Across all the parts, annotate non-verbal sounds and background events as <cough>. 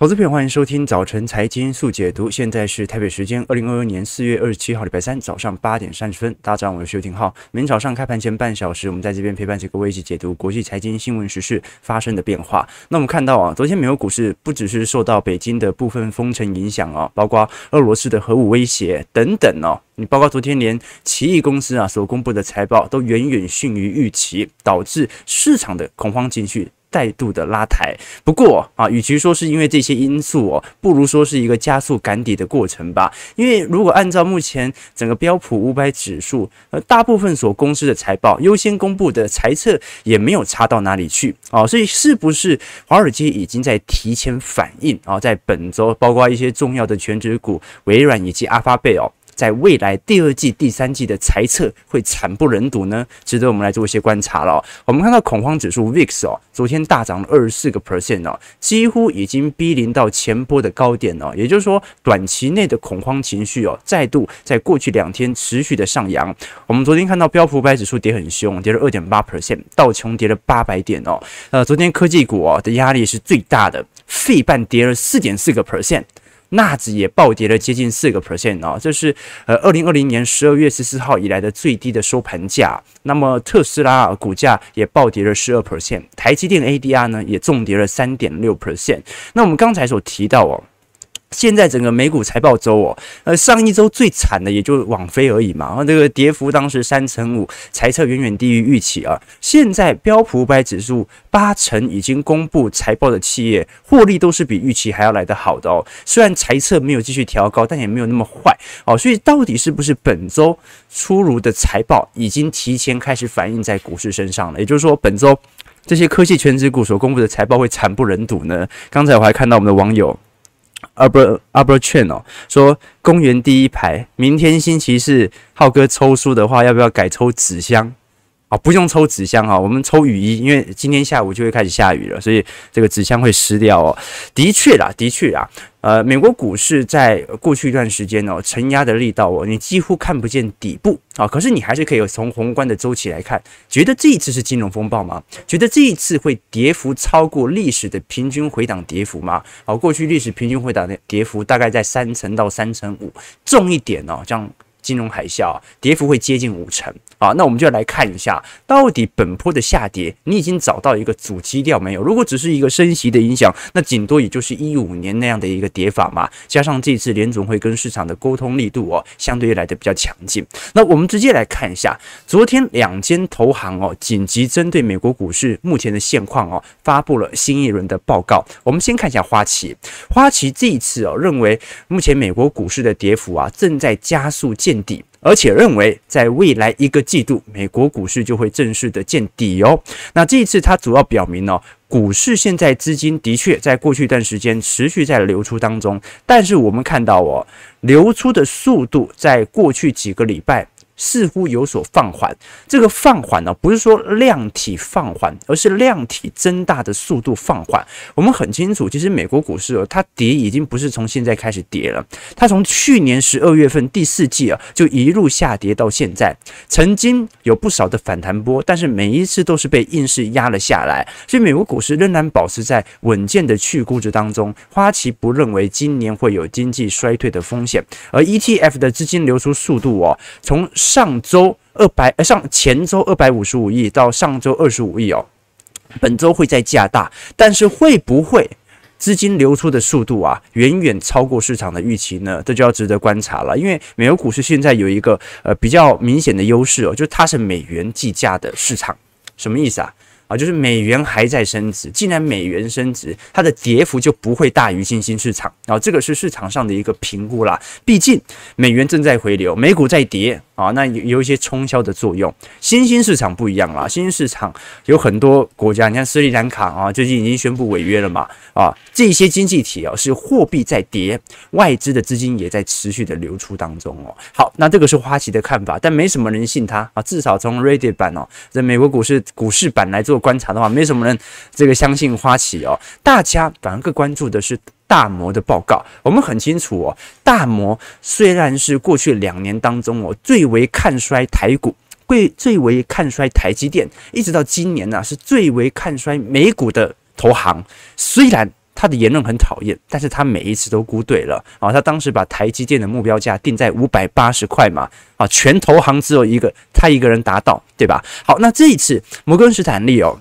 投资朋友，欢迎收听早晨财经速解读。现在是台北时间二零二二年四月二十七号，礼拜三早上八点三十分。大家早上好，我是邱廷浩。每天早上开盘前半小时，我们在这边陪伴着各位一起解读国际财经新闻时事发生的变化。那我们看到啊，昨天美国股市不只是受到北京的部分封城影响啊，包括俄罗斯的核武威胁等等哦。你包括昨天连奇异公司啊所公布的财报都远远逊于预期，导致市场的恐慌情绪。再度的拉抬，不过啊，与其说是因为这些因素哦，不如说是一个加速赶底的过程吧。因为如果按照目前整个标普五百指数，呃，大部分所公司的财报优先公布的财测也没有差到哪里去啊，所以是不是华尔街已经在提前反应啊？在本周，包括一些重要的全职股，微软以及阿发贝哦。在未来第二季、第三季的财测会惨不忍睹呢？值得我们来做一些观察了。我们看到恐慌指数 VIX 哦，昨天大涨了二十四个 percent 哦，几乎已经逼临到前波的高点哦。也就是说，短期内的恐慌情绪哦，再度在过去两天持续的上扬。我们昨天看到标普五百指数跌很凶，跌了二点八 percent，道琼跌了八百点哦。呃，昨天科技股哦的压力是最大的，费半跌了四点四个 percent。纳指也暴跌了接近四个 percent 哦，这是呃二零二零年十二月十四号以来的最低的收盘价。那么特斯拉股价也暴跌了十二 percent，台积电 ADR 呢也重跌了三点六 percent。那我们刚才所提到哦。现在整个美股财报周哦，呃，上一周最惨的也就网飞而已嘛，然后这个跌幅当时三成五，财测远远低于预期啊。现在标普五百指数八成已经公布财报的企业获利都是比预期还要来得好的哦。虽然财测没有继续调高，但也没有那么坏哦。所以到底是不是本周出炉的财报已经提前开始反映在股市身上了？也就是说，本周这些科技权值股所公布的财报会惨不忍睹呢？刚才我还看到我们的网友。Albert Albert Chen 哦，说公园第一排，明天星期四，浩哥抽书的话，要不要改抽纸箱？啊，不用抽纸箱啊，我们抽雨衣，因为今天下午就会开始下雨了，所以这个纸箱会湿掉哦。的确啦，的确啦，呃，美国股市在过去一段时间哦，承压的力道哦，你几乎看不见底部啊，可是你还是可以从宏观的周期来看，觉得这一次是金融风暴吗？觉得这一次会跌幅超过历史的平均回档跌幅吗？好，过去历史平均回档的跌幅大概在三成到三成五，重一点哦，这样。金融海啸跌幅会接近五成啊，那我们就来看一下，到底本波的下跌，你已经找到一个主基调没有？如果只是一个升息的影响，那顶多也就是一五年那样的一个跌法嘛。加上这次联总会跟市场的沟通力度哦，相对来的比较强劲。那我们直接来看一下，昨天两间投行哦，紧急针对美国股市目前的现况哦，发布了新一轮的报告。我们先看一下花旗，花旗这一次哦，认为目前美国股市的跌幅啊，正在加速见见底，而且认为在未来一个季度，美国股市就会正式的见底哦。那这一次，它主要表明呢，股市现在资金的确在过去一段时间持续在流出当中，但是我们看到哦，流出的速度在过去几个礼拜。似乎有所放缓，这个放缓呢，不是说量体放缓，而是量体增大的速度放缓。我们很清楚，其实美国股市哦，它跌已经不是从现在开始跌了，它从去年十二月份第四季啊，就一路下跌到现在，曾经有不少的反弹波，但是每一次都是被硬是压了下来，所以美国股市仍然保持在稳健的去估值当中。花旗不认为今年会有经济衰退的风险，而 ETF 的资金流出速度哦，从上周二百呃上前周二百五十五亿到上周二十五亿哦，本周会再加大，但是会不会资金流出的速度啊远远超过市场的预期呢？这就要值得观察了。因为美国股市现在有一个呃比较明显的优势哦，就是它是美元计价的市场，什么意思啊？啊，就是美元还在升值，既然美元升值，它的跌幅就不会大于新兴市场。啊，这个是市场上的一个评估啦。毕竟美元正在回流，美股在跌。啊，那有有一些冲销的作用。新兴市场不一样啦，新兴市场有很多国家，你看斯里兰卡啊，最近已经宣布违约了嘛。啊，这些经济体啊是货币在跌，外资的资金也在持续的流出当中哦。好，那这个是花旗的看法，但没什么人信他啊。至少从 Reddit 版哦，在美国股市股市版来做观察的话，没什么人这个相信花旗哦。大家反而更关注的是。大摩的报告，我们很清楚哦。大摩虽然是过去两年当中哦最为看衰台股，会最为看衰台积电，一直到今年呢、啊、是最为看衰美股的投行。虽然他的言论很讨厌，但是他每一次都估对了啊！他当时把台积电的目标价定在五百八十块嘛，啊，全投行只有一个他一个人达到，对吧？好，那这一次摩根士坦利哦，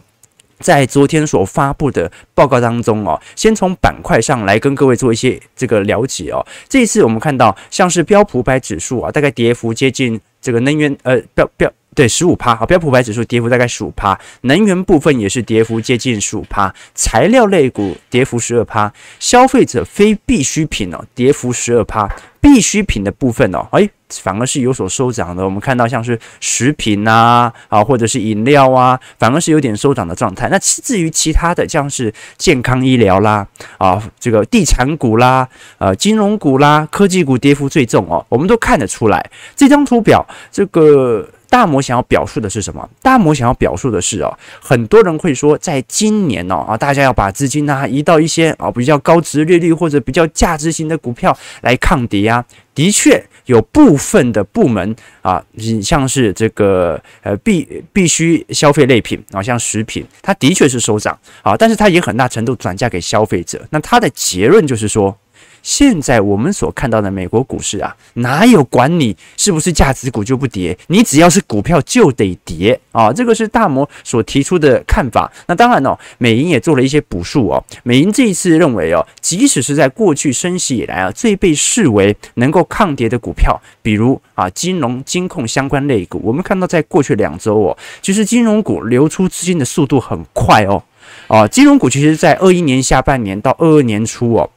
在昨天所发布的报告当中哦，先从板块上来跟各位做一些这个了解哦。这一次我们看到像是标普百指数啊，大概跌幅接近这个能源呃标标。对，十五趴，啊，标普百指数跌幅大概十五趴，能源部分也是跌幅接近十五趴，材料类股跌幅十二趴，消费者非必需品哦，跌幅十二趴，必需品的部分哦，哎，反而是有所收涨的。我们看到像是食品啊，啊，或者是饮料啊，反而是有点收涨的状态。那至于其他的，像是健康医疗啦，啊，这个地产股啦，呃，金融股啦，科技股跌幅最重哦，我们都看得出来。这张图表，这个。大摩想要表述的是什么？大摩想要表述的是哦，很多人会说，在今年哦啊，大家要把资金啊移到一些啊比较高值利率或者比较价值型的股票来抗跌啊。的确有部分的部门啊，像是这个呃必必须消费类品啊，像食品，它的确是收涨啊，但是它也很大程度转嫁给消费者。那它的结论就是说。现在我们所看到的美国股市啊，哪有管你是不是价值股就不跌？你只要是股票就得跌啊！这个是大摩所提出的看法。那当然哦，美银也做了一些补述哦。美银这一次认为哦，即使是在过去升息以来啊，最被视为能够抗跌的股票，比如啊金融、金控相关类股，我们看到在过去两周哦，其实金融股流出资金的速度很快哦。啊，金融股其实在二一年下半年到二二年初哦。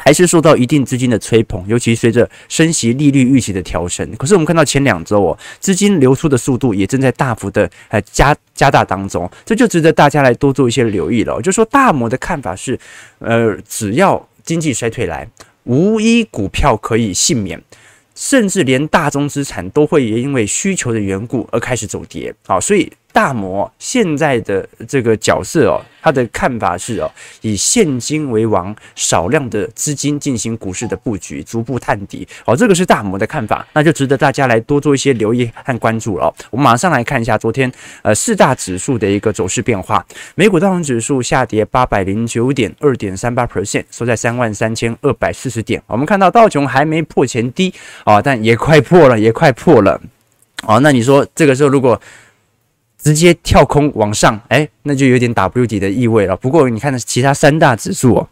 还是受到一定资金的吹捧，尤其随着升息利率预期的调升。可是我们看到前两周哦，资金流出的速度也正在大幅的呃加加大当中，这就值得大家来多做一些留意了。就说大摩的看法是，呃，只要经济衰退来，无一股票可以幸免，甚至连大宗资产都会因为需求的缘故而开始走跌。好，所以。大摩现在的这个角色哦，他的看法是哦，以现金为王，少量的资金进行股市的布局，逐步探底。哦，这个是大摩的看法，那就值得大家来多做一些留意和关注了。我们马上来看一下昨天呃四大指数的一个走势变化。美股道琼指数下跌八百零九点，二点三八 percent，收在三万三千二百四十点。我们看到道琼还没破前低啊，但也快破了，也快破了。哦，那你说这个时候如果直接跳空往上，哎，那就有点 W 底的意味了。不过你看，其他三大指数哦，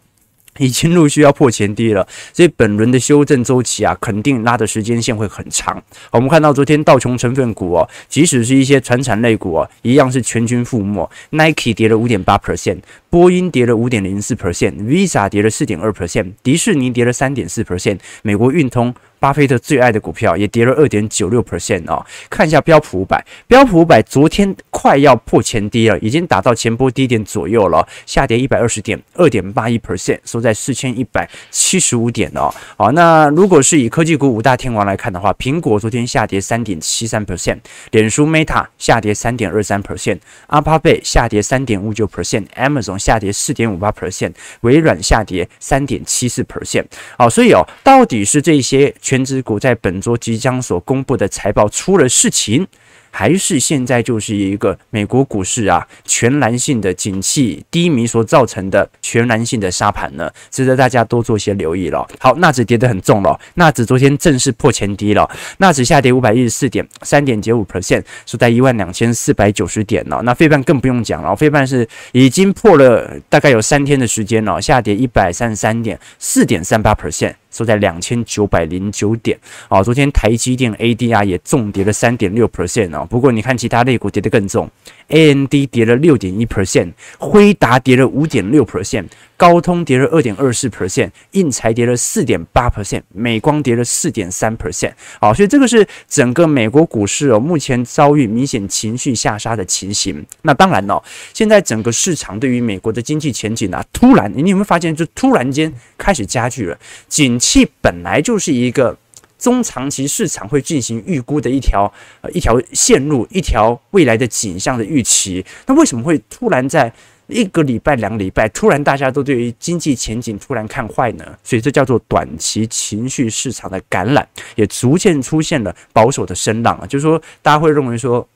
已经陆续要破前低了，所以本轮的修正周期啊，肯定拉的时间线会很长。我们看到昨天道琼成分股哦，即使是一些传产类股哦，一样是全军覆没。Nike 跌了五点八 percent，波音跌了五点零四 percent，Visa 跌了四点二 percent，迪士尼跌了三点四 percent，美国运通。巴菲特最爱的股票也跌了二点九六 percent 哦。看一下标普五百，标普五百昨天快要破前低了，已经达到前波低点左右了，下跌一百二十点，二点八一 percent，收在四千一百七十五点哦。好，那如果是以科技股五大天王来看的话，苹果昨天下跌三点七三 percent，脸书 Meta 下跌三点二三 percent，阿帕贝下跌三点五九 percent，Amazon 下跌四点五八 percent，微软下跌三点七四 percent。好，所以哦，到底是这些。全职股在本周即将所公布的财报出了事情，还是现在就是一个美国股市啊全然性的景气低迷所造成的全然性的沙盘呢？值得大家多做些留意了。好，纳指跌得很重了，纳指昨天正式破前低了，纳指下跌五百一十四点，三点九五 percent，是在一万两千四百九十点了。那费半更不用讲了，费半是已经破了大概有三天的时间了，下跌一百三十三点，四点三八 percent。收在两千九百零九点啊！昨天台积电 ADR 也重跌了三点六 percent 啊。不过你看其他类股跌得更重，AMD 跌了六点一 percent，辉达跌了五点六 percent，高通跌了二点二四 percent，应材跌了四点八 percent，美光跌了四点三 percent 好！所以这个是整个美国股市哦，目前遭遇明显情绪下杀的情形。那当然哦，现在整个市场对于美国的经济前景啊，突然你有没有发现，就突然间开始加剧了景。气本来就是一个中长期市场会进行预估的一条呃一条线路，一条未来的景象的预期。那为什么会突然在一个礼拜、两个礼拜，突然大家都对于经济前景突然看坏呢？所以这叫做短期情绪市场的感染，也逐渐出现了保守的声浪啊。就是说，大家会认为说。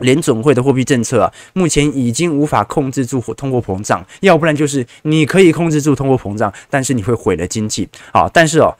联总会的货币政策啊，目前已经无法控制住通货膨胀，要不然就是你可以控制住通货膨胀，但是你会毁了经济。啊，但是哦，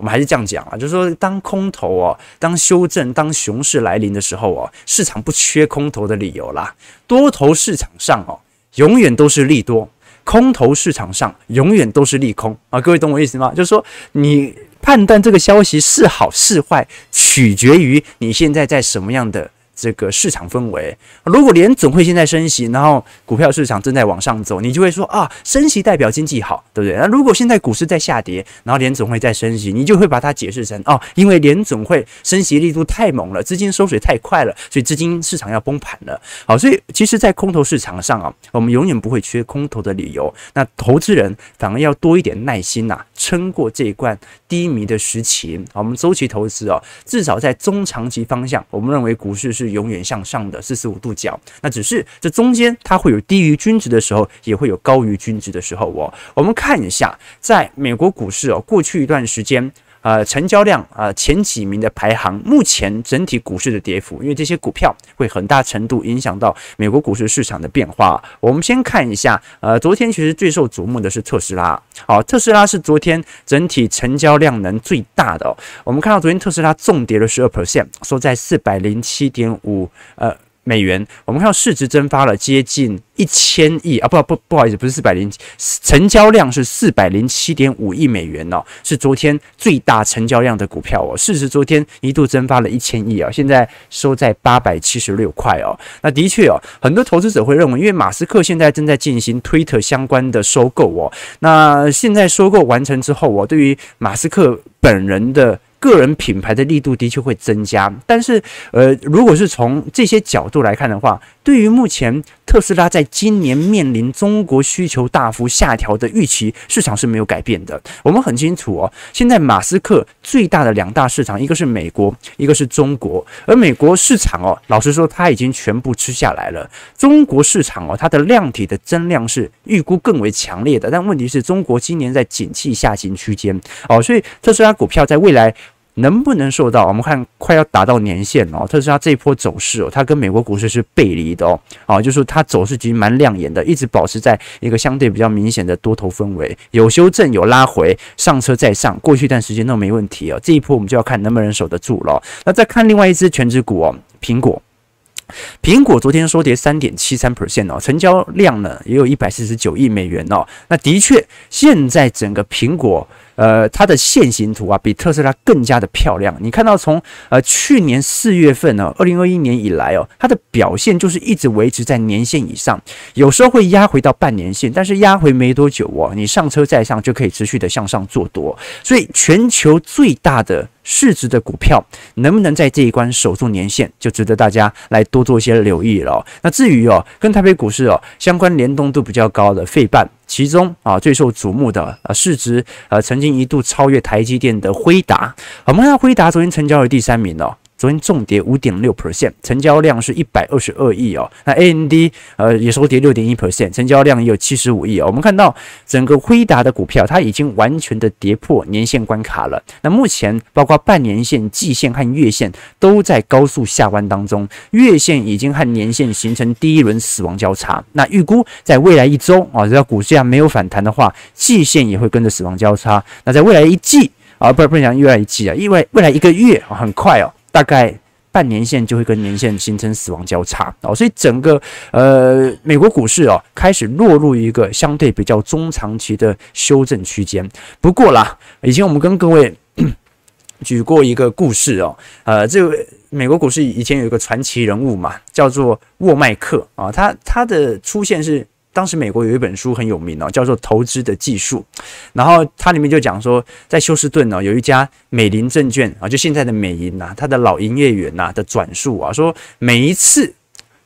我们还是这样讲啊，就是说，当空头哦，当修正、当熊市来临的时候哦，市场不缺空头的理由啦。多头市场上哦，永远都是利多；空头市场上永远都是利空啊。各位懂我意思吗？就是说，你判断这个消息是好是坏，取决于你现在在什么样的。这个市场氛围，如果联总会现在升息，然后股票市场正在往上走，你就会说啊，升息代表经济好，对不对？那如果现在股市在下跌，然后联总会在升息，你就会把它解释成哦，因为联总会升息力度太猛了，资金收水太快了，所以资金市场要崩盘了。好，所以其实，在空头市场上啊，我们永远不会缺空头的理由。那投资人反而要多一点耐心呐、撑过这一段低迷的时期。我们周期投资哦，至少在中长期方向，我们认为股市是。永远向上的四十五度角，那只是这中间它会有低于均值的时候，也会有高于均值的时候哦。我们看一下，在美国股市哦，过去一段时间。呃，成交量呃前几名的排行，目前整体股市的跌幅，因为这些股票会很大程度影响到美国股市市场的变化。我们先看一下，呃，昨天其实最受瞩目的是特斯拉，好，特斯拉是昨天整体成交量能最大的哦。我们看到昨天特斯拉重跌了十二 percent，收在四百零七点五呃。美元，我们看到市值蒸发了接近一千亿啊，不不不好意思，不是四百零，成交量是四百零七点五亿美元哦，是昨天最大成交量的股票哦，市值昨天一度蒸发了一千亿啊，现在收在八百七十六块哦，那的确哦，很多投资者会认为，因为马斯克现在正在进行推特相关的收购哦，那现在收购完成之后哦，对于马斯克本人的。个人品牌的力度的确会增加，但是，呃，如果是从这些角度来看的话，对于目前特斯拉在今年面临中国需求大幅下调的预期，市场是没有改变的。我们很清楚哦，现在马斯克最大的两大市场，一个是美国，一个是中国。而美国市场哦，老实说，它已经全部吃下来了。中国市场哦，它的量体的增量是预估更为强烈的，但问题是中国今年在景气下行区间哦，所以特斯拉股票在未来。能不能受到？我们看快要达到年线哦，特斯拉这一波走势哦，它跟美国股市是背离的哦，啊，就是它走势其实蛮亮眼的，一直保持在一个相对比较明显的多头氛围，有修正有拉回，上车再上，过去一段时间都没问题哦，这一波我们就要看能不能守得住了。那再看另外一只全职股哦，苹果，苹果昨天收跌三点七三 percent 哦，成交量呢也有一百四十九亿美元哦，那的确现在整个苹果。呃，它的线形图啊，比特斯拉更加的漂亮。你看到从呃去年四月份呢，二零二一年以来哦，它的表现就是一直维持在年线以上，有时候会压回到半年线，但是压回没多久哦，你上车再上就可以持续的向上做多。所以全球最大的市值的股票能不能在这一关守住年线，就值得大家来多做一些留意了。那至于哦，跟台北股市哦相关联动度比较高的费半。其中啊，最受瞩目的啊市值呃曾经一度超越台积电的辉达，我们看到辉达昨天成交了第三名哦。昨天重跌五点六 percent，成交量是一百二十二亿哦。那 AMD 呃也收跌六点一 percent，成交量也有七十五亿哦。我们看到整个辉达的股票，它已经完全的跌破年线关卡了。那目前包括半年线、季线和月线都在高速下弯当中，月线已经和年线形成第一轮死亡交叉。那预估在未来一周啊，只要股价没有反弹的话，季线也会跟着死亡交叉。那在未来一季啊，不是不是讲未来一季啊，因为未来一个月啊，很快哦。大概半年线就会跟年线形成死亡交叉哦，所以整个呃美国股市哦开始落入一个相对比较中长期的修正区间。不过啦，以前我们跟各位 <coughs> 举过一个故事哦，呃，这个美国股市以前有一个传奇人物嘛，叫做沃麦克啊，他他的出现是。当时美国有一本书很有名哦，叫做《投资的技术》，然后它里面就讲说，在休斯顿呢有一家美林证券啊，就现在的美银呐，它的老营业员呐的转述啊，说每一次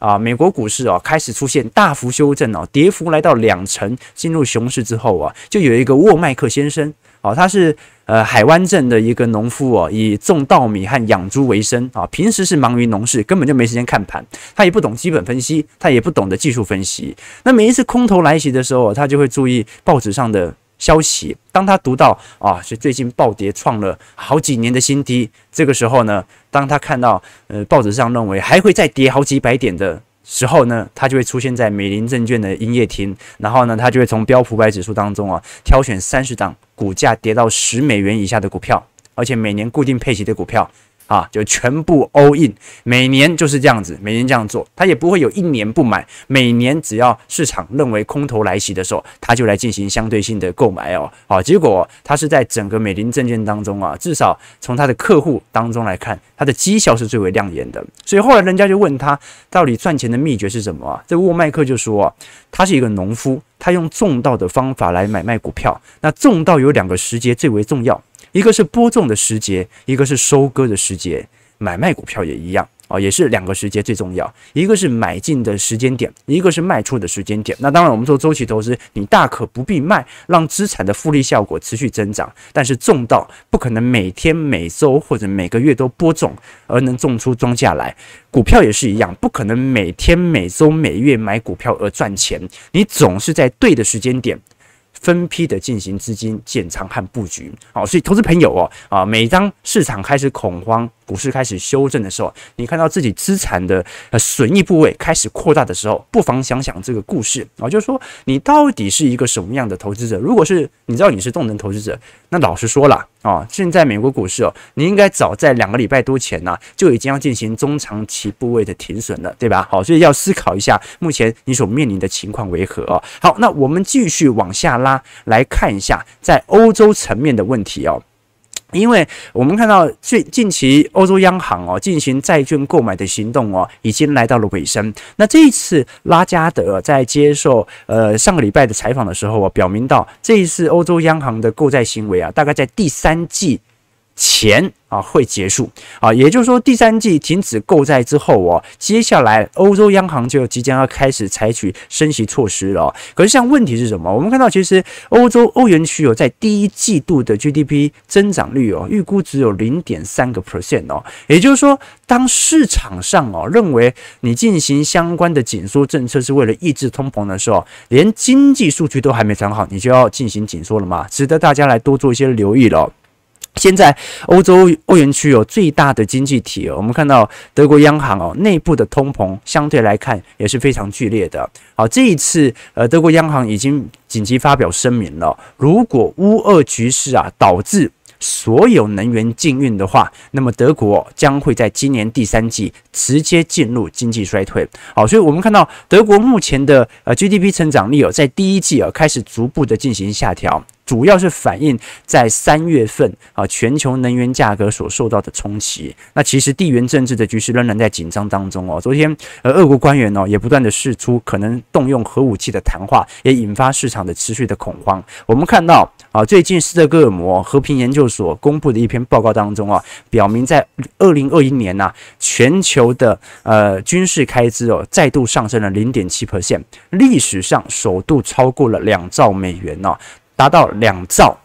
啊美国股市啊开始出现大幅修正哦，跌幅来到两成，进入熊市之后啊，就有一个沃麦克先生哦，他是。呃，海湾镇的一个农夫哦，以种稻米和养猪为生啊，平时是忙于农事，根本就没时间看盘。他也不懂基本分析，他也不懂得技术分析。那每一次空头来袭的时候，他就会注意报纸上的消息，当他读到啊，是最近暴跌创了好几年的新低，这个时候呢，当他看到呃报纸上认为还会再跌好几百点的时候呢，它就会出现在美林证券的营业厅，然后呢，它就会从标普百指数当中啊挑选三十档股价跌到十美元以下的股票，而且每年固定配齐的股票。啊，就全部 all in，每年就是这样子，每年这样做，他也不会有一年不买。每年只要市场认为空头来袭的时候，他就来进行相对性的购买哦。好，结果他是在整个美林证券当中啊，至少从他的客户当中来看，他的绩效是最为亮眼的。所以后来人家就问他，到底赚钱的秘诀是什么啊？这沃麦克就说啊，他是一个农夫，他用种稻的方法来买卖股票。那种稻有两个时节最为重要。一个是播种的时节，一个是收割的时节。买卖股票也一样哦，也是两个时节最重要。一个是买进的时间点，一个是卖出的时间点。那当然，我们做周期投资，你大可不必卖，让资产的复利效果持续增长。但是种稻不可能每天、每周或者每个月都播种而能种出庄稼来。股票也是一样，不可能每天、每周、每月买股票而赚钱。你总是在对的时间点。分批的进行资金建仓和布局，好，所以投资朋友哦，啊，每当市场开始恐慌，股市开始修正的时候，你看到自己资产的呃损益部位开始扩大的时候，不妨想想这个故事啊，就是说你到底是一个什么样的投资者？如果是你知道你是动能投资者，那老实说了哦，现在美国股市哦，你应该早在两个礼拜多前呢，就已经要进行中长期部位的停损了，对吧？好，所以要思考一下目前你所面临的情况为何。好，那我们继续往下拉来看一下在欧洲层面的问题哦。因为我们看到最近期欧洲央行哦进行债券购买的行动哦已经来到了尾声。那这一次拉加德在接受呃上个礼拜的采访的时候啊，表明到这一次欧洲央行的购债行为啊，大概在第三季前。啊，会结束啊，也就是说，第三季停止购债之后哦，接下来欧洲央行就即将要开始采取升息措施了。可是，像问题是什么？我们看到，其实欧洲欧元区有在第一季度的 GDP 增长率哦，预估只有零点三个 percent 哦。也就是说，当市场上哦认为你进行相关的紧缩政策是为了抑制通膨的时候，连经济数据都还没长好，你就要进行紧缩了吗？值得大家来多做一些留意了。现在欧洲欧元区有最大的经济体，我们看到德国央行哦内部的通膨相对来看也是非常剧烈的。好，这一次呃德国央行已经紧急发表声明了，如果乌俄局势啊导致所有能源禁运的话，那么德国将会在今年第三季直接进入经济衰退。好，所以我们看到德国目前的呃 GDP 成长率哦在第一季啊开始逐步的进行下调。主要是反映在三月份啊，全球能源价格所受到的冲击。那其实地缘政治的局势仍然在紧张当中哦。昨天呃，俄国官员哦也不断的释出可能动用核武器的谈话，也引发市场的持续的恐慌。我们看到啊，最近斯德哥尔摩和平研究所公布的一篇报告当中啊，表明在二零二一年呐，全球的呃军事开支哦再度上升了零点七 percent，历史上首度超过了两兆美元哦。达到两兆，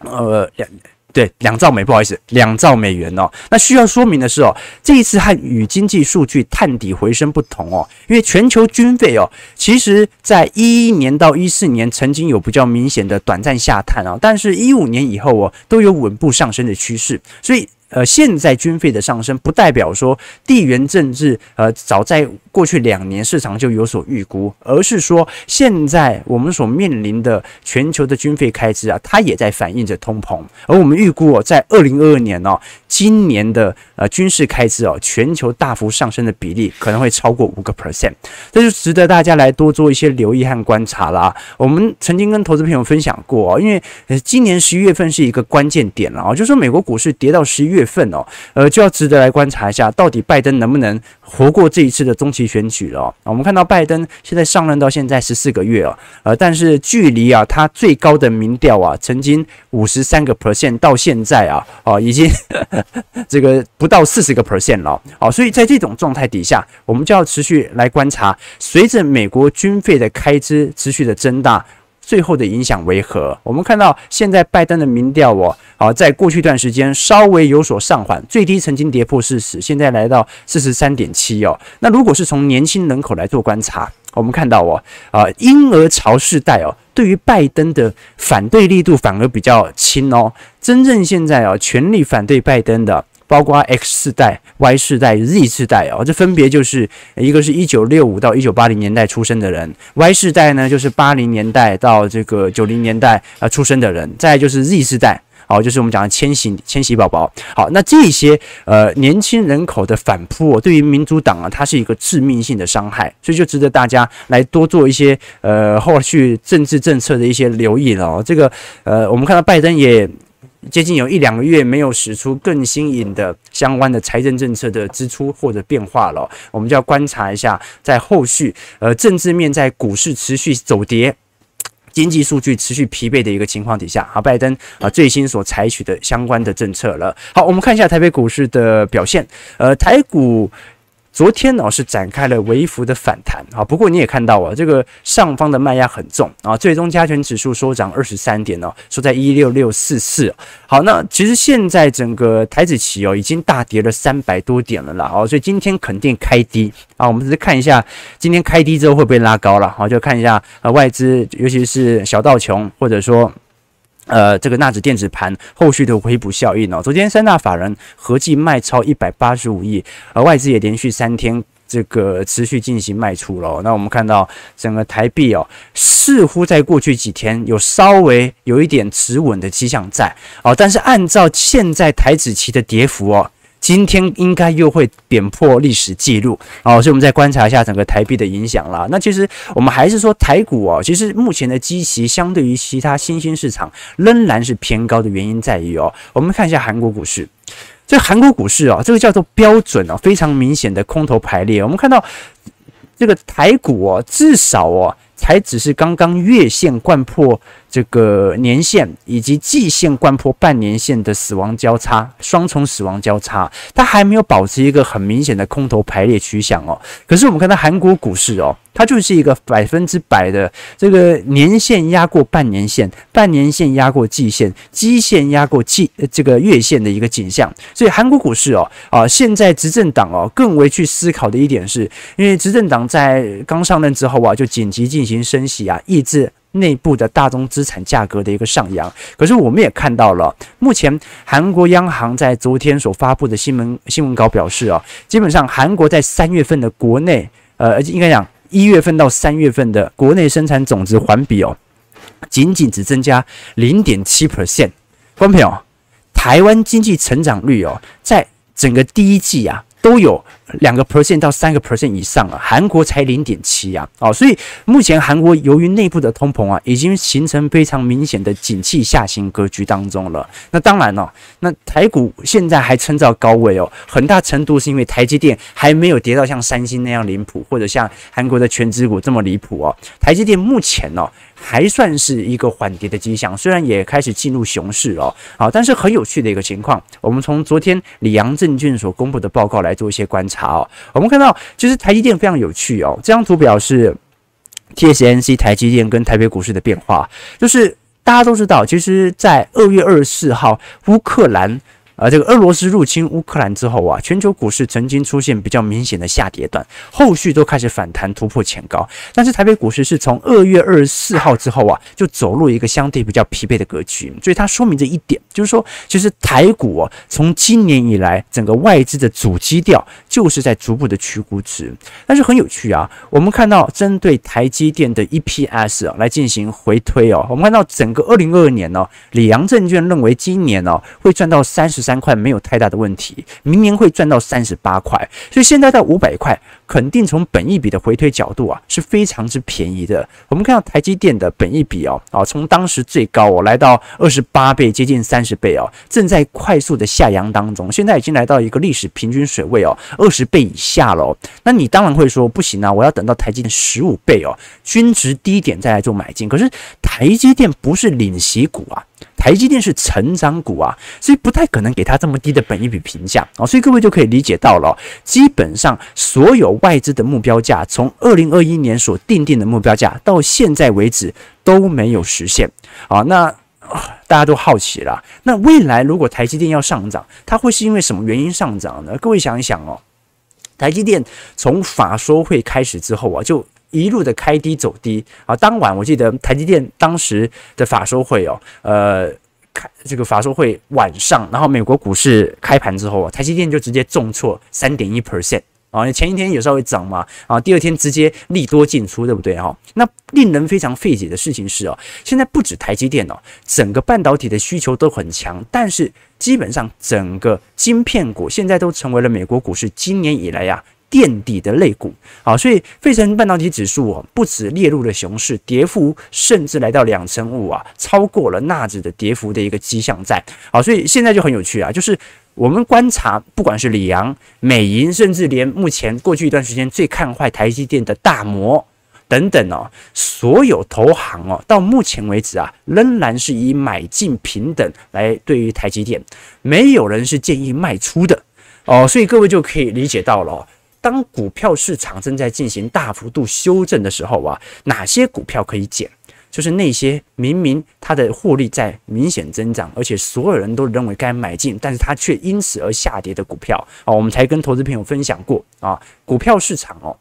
呃，两对两兆美，不好意思，两兆美元哦。那需要说明的是哦，这一次和与经济数据探底回升不同哦，因为全球军费哦，其实在一一年到一四年曾经有比较明显的短暂下探哦，但是一五年以后哦，都有稳步上升的趋势，所以。呃，现在军费的上升不代表说地缘政治，呃，早在过去两年市场就有所预估，而是说现在我们所面临的全球的军费开支啊，它也在反映着通膨。而我们预估哦，在二零二二年哦，今年的呃军事开支哦，全球大幅上升的比例可能会超过五个 percent，这就值得大家来多做一些留意和观察啦。我们曾经跟投资朋友分享过哦，因为今年十一月份是一个关键点了啊，就是说美国股市跌到十一月。月份哦，呃，就要值得来观察一下，到底拜登能不能活过这一次的中期选举了哦。我们看到拜登现在上任到现在十四个月了，呃，但是距离啊他最高的民调啊，曾经五十三个 percent，到现在啊，哦，已经 <laughs> 这个不到四十个 percent 了。好，所以在这种状态底下，我们就要持续来观察，随着美国军费的开支持续的增大。最后的影响为何？我们看到现在拜登的民调哦，啊，在过去一段时间稍微有所上缓，最低曾经跌破四十，现在来到四十三点七哦。那如果是从年轻人口来做观察，我们看到哦，啊，婴儿潮世代哦，对于拜登的反对力度反而比较轻哦。真正现在哦，全力反对拜登的，包括 X 世代、Y 世代、Z 世代哦，这分别就是一个是一九六五到一九八零年代出生的人，Y 世代呢就是八零年代到这个九零年代啊出生的人，再就是 Z 世代。好，就是我们讲的千禧千禧宝宝。好，那这些呃年轻人口的反扑，对于民主党啊，它是一个致命性的伤害，所以就值得大家来多做一些呃后续政治政策的一些留意了哦。这个呃，我们看到拜登也接近有一两个月没有使出更新颖的相关的财政政策的支出或者变化了，我们就要观察一下，在后续呃政治面在股市持续走跌。经济数据持续疲惫的一个情况底下，啊，拜登啊最新所采取的相关的政策了。好，我们看一下台北股市的表现，呃，台股。昨天呢是展开了微幅的反弹啊，不过你也看到啊，这个上方的卖压很重啊，最终加权指数收涨二十三点哦，收在一六六四四。好，那其实现在整个台子期哦已经大跌了三百多点了啦，哦，所以今天肯定开低啊，我们只是看一下今天开低之后会不会拉高了，好，就看一下呃外资，尤其是小道琼或者说。呃，这个纳指电子盘后续的回补效应哦，昨天三大法人合计卖超一百八十五亿，而外资也连续三天这个持续进行卖出了。那我们看到整个台币哦，似乎在过去几天有稍微有一点持稳的迹象在哦，但是按照现在台指期的跌幅哦。今天应该又会点破历史记录哦，所以我们再观察一下整个台币的影响啦。那其实我们还是说台股哦，其实目前的基期相对于其他新兴市场仍然是偏高的原因在于哦，我们看一下韩国股市，这韩国股市哦，这个叫做标准哦，非常明显的空头排列。我们看到这个台股哦，至少哦，才只是刚刚月线贯破。这个年限以及季线掼破半年线的死亡交叉，双重死亡交叉，它还没有保持一个很明显的空头排列趋向哦。可是我们看到韩国股市哦，它就是一个百分之百的这个年线压过半年线，半年线压过季线，季线压过季这个月线的一个景象。所以韩国股市哦啊，现在执政党哦更为去思考的一点是，因为执政党在刚上任之后啊，就紧急进行升息啊，抑制。内部的大宗资产价格的一个上扬，可是我们也看到了，目前韩国央行在昨天所发布的新闻新闻稿表示啊，基本上韩国在三月份的国内，呃，应该讲一月份到三月份的国内生产总值环比哦，仅仅只增加零点七 percent。观众朋友，台湾经济成长率哦，在整个第一季啊。都有两个 percent 到三个 percent 以上啊，韩国才零点七啊，哦，所以目前韩国由于内部的通膨啊，已经形成非常明显的景气下行格局当中了。那当然了，那台股现在还撑到高位哦，很大程度是因为台积电还没有跌到像三星那样离谱，或者像韩国的权值股这么离谱哦。台积电目前呢，还算是一个缓跌的迹象，虽然也开始进入熊市哦，好，但是很有趣的一个情况，我们从昨天里昂证券所公布的报告来做一些观察哦，我们看到其实台积电非常有趣哦，这张图表是 TSMC 台积电跟台北股市的变化，就是大家都知道，其实，在二月二十四号乌克兰。而这个俄罗斯入侵乌克兰之后啊，全球股市曾经出现比较明显的下跌段，后续都开始反弹突破前高。但是台北股市是从二月二十四号之后啊，就走入一个相对比较疲惫的格局。所以它说明这一点，就是说，其实台股啊，从今年以来，整个外资的主基调就是在逐步的去估值。但是很有趣啊，我们看到针对台积电的 EPS 啊来进行回推哦，我们看到整个二零二二年呢、里昂证券认为今年呢、哦、会赚到三十。三三块没有太大的问题，明年会赚到三十八块，所以现在到五百块，肯定从本一比的回推角度啊是非常之便宜的。我们看到台积电的本一比哦，啊，从当时最高哦来到二十八倍，接近三十倍哦，正在快速的下扬当中，现在已经来到一个历史平均水位哦，二十倍以下了。那你当然会说不行啊，我要等到台积电十五倍哦，均值低点再来做买进。可是台积电不是领息股啊。台积电是成长股啊，所以不太可能给它这么低的本一比评价啊，所以各位就可以理解到了，基本上所有外资的目标价，从二零二一年所定定的目标价到现在为止都没有实现啊。那大家都好奇了，那未来如果台积电要上涨，它会是因为什么原因上涨呢？各位想一想哦，台积电从法说会开始之后啊，就一路的开低走低啊。当晚我记得台积电当时的法说会哦，呃，开这个法说会晚上，然后美国股市开盘之后啊，台积电就直接重挫三点一 percent。啊，前一天有稍微涨嘛，啊，第二天直接利多进出，对不对哈？那令人非常费解的事情是哦，现在不止台积电哦，整个半导体的需求都很强，但是基本上整个晶片股现在都成为了美国股市今年以来呀垫底的类股啊，所以费城半导体指数哦，不止列入了熊市，跌幅甚至来到两成五啊，超过了纳指的跌幅的一个迹象在。好，所以现在就很有趣啊，就是。我们观察，不管是里昂、美银，甚至连目前过去一段时间最看坏台积电的大摩等等哦，所有投行哦，到目前为止啊，仍然是以买进平等来对于台积电，没有人是建议卖出的哦，所以各位就可以理解到了，当股票市场正在进行大幅度修正的时候啊，哪些股票可以减？就是那些明明它的获利在明显增长，而且所有人都认为该买进，但是它却因此而下跌的股票啊，我们才跟投资朋友分享过啊。股票市场哦，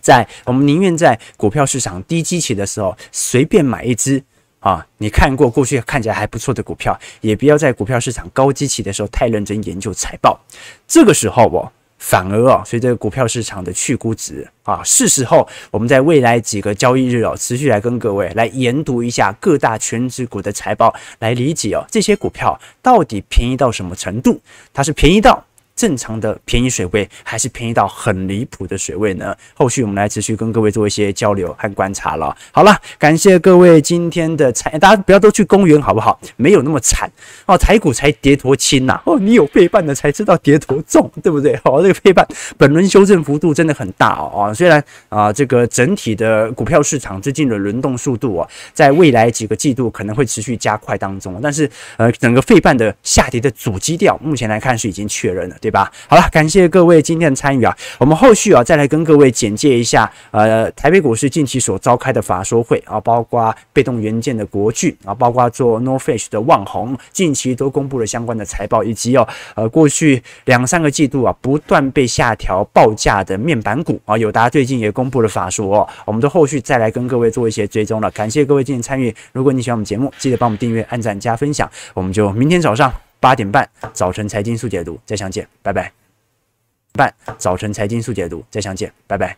在我们宁愿在股票市场低基期的时候随便买一只啊，你看过过去看起来还不错的股票，也不要在股票市场高基期的时候太认真研究财报。这个时候哦。反而啊，随着股票市场的去估值啊，是时候我们在未来几个交易日哦，持续来跟各位来研读一下各大全值股的财报，来理解哦，这些股票到底便宜到什么程度？它是便宜到正常的便宜水位，还是便宜到很离谱的水位呢？后续我们来持续跟各位做一些交流和观察了。好了，感谢各位今天的参，大家不要都去公园好不好？没有那么惨哦，台股才跌多轻呐哦，你有费半的才知道跌多重，对不对？哦，这个费半本轮修正幅度真的很大哦。虽然啊，这个整体的股票市场最近的轮动速度啊，在未来几个季度可能会持续加快当中，但是呃，整个费半的下跌的主基调，目前来看是已经确认了，对吧？好了，感谢各位今天的参与啊！我们后续啊再来跟各位简介一下，呃，台北股市近期所召开的法说会啊，包括被动元件的国巨啊，包括做 NOR Flash 的旺宏，近期都公布了相关的财报，以及哦，呃，过去两三个季度啊不断被下调报价的面板股啊，友达最近也公布了法说，哦，我们的后续再来跟各位做一些追踪了。感谢各位今天参与，如果你喜欢我们节目，记得帮我们订阅、按赞、加分享，我们就明天早上八点半早晨财经速解读再相见，拜拜。半早晨财经速解读，再相见，拜拜。